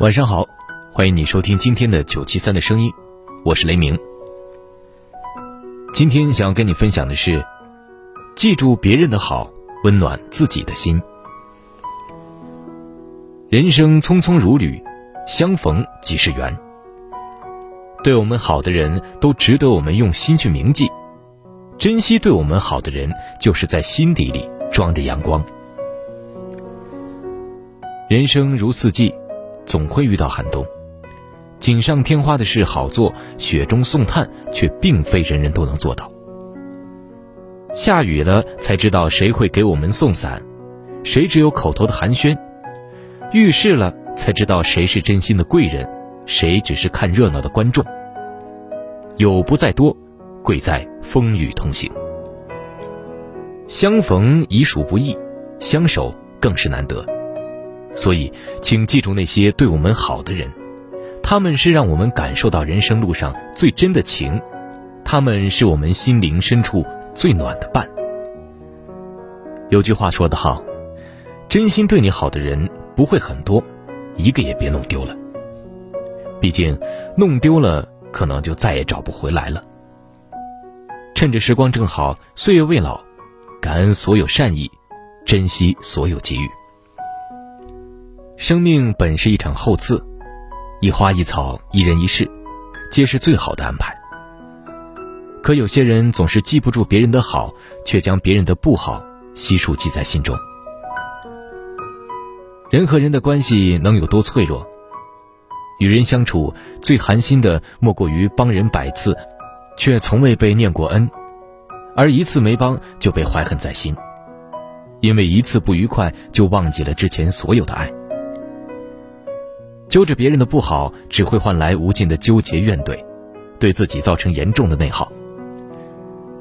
晚上好，欢迎你收听今天的九七三的声音，我是雷鸣。今天想要跟你分享的是，记住别人的好，温暖自己的心。人生匆匆如旅，相逢即是缘。对我们好的人都值得我们用心去铭记，珍惜对我们好的人，就是在心底里装着阳光。人生如四季。总会遇到寒冬，锦上添花的事好做，雪中送炭却并非人人都能做到。下雨了才知道谁会给我们送伞，谁只有口头的寒暄；遇事了才知道谁是真心的贵人，谁只是看热闹的观众。友不在多，贵在风雨同行。相逢已属不易，相守更是难得。所以，请记住那些对我们好的人，他们是让我们感受到人生路上最真的情，他们是我们心灵深处最暖的伴。有句话说得好，真心对你好的人不会很多，一个也别弄丢了。毕竟，弄丢了可能就再也找不回来了。趁着时光正好，岁月未老，感恩所有善意，珍惜所有机遇。生命本是一场厚赐，一花一草，一人一事，皆是最好的安排。可有些人总是记不住别人的好，却将别人的不好悉数记在心中。人和人的关系能有多脆弱？与人相处最寒心的，莫过于帮人百次，却从未被念过恩，而一次没帮就被怀恨在心，因为一次不愉快就忘记了之前所有的爱。揪着别人的不好，只会换来无尽的纠结怨怼，对自己造成严重的内耗。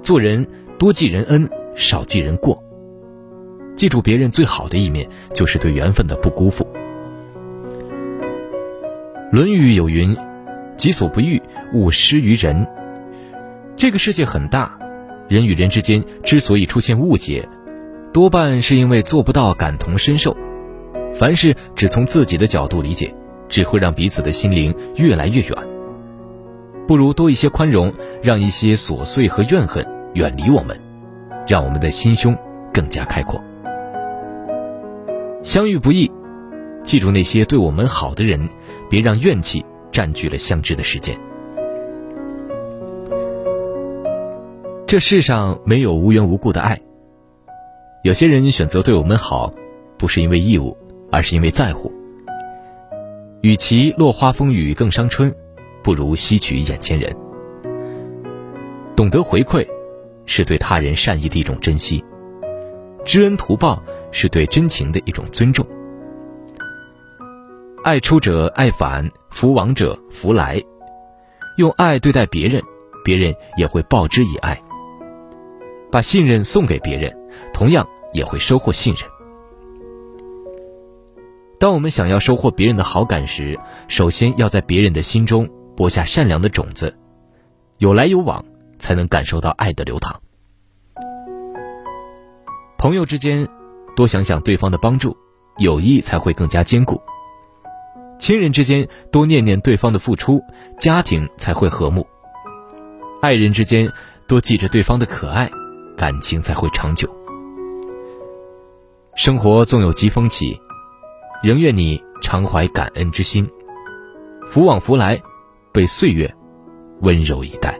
做人多记人恩，少记人过。记住别人最好的一面，就是对缘分的不辜负。《论语》有云：“己所不欲，勿施于人。”这个世界很大，人与人之间之所以出现误解，多半是因为做不到感同身受。凡事只从自己的角度理解。只会让彼此的心灵越来越远。不如多一些宽容，让一些琐碎和怨恨远离我们，让我们的心胸更加开阔。相遇不易，记住那些对我们好的人，别让怨气占据了相知的时间。这世上没有无缘无故的爱。有些人选择对我们好，不是因为义务，而是因为在乎。与其落花风雨更伤春，不如吸取眼前人。懂得回馈，是对他人善意的一种珍惜；知恩图报，是对真情的一种尊重。爱出者爱返，福往者福来。用爱对待别人，别人也会报之以爱。把信任送给别人，同样也会收获信任。当我们想要收获别人的好感时，首先要在别人的心中播下善良的种子，有来有往，才能感受到爱的流淌。朋友之间，多想想对方的帮助，友谊才会更加坚固；亲人之间，多念念对方的付出，家庭才会和睦；爱人之间，多记着对方的可爱，感情才会长久。生活纵有疾风起。仍愿你常怀感恩之心，福往福来，被岁月温柔以待。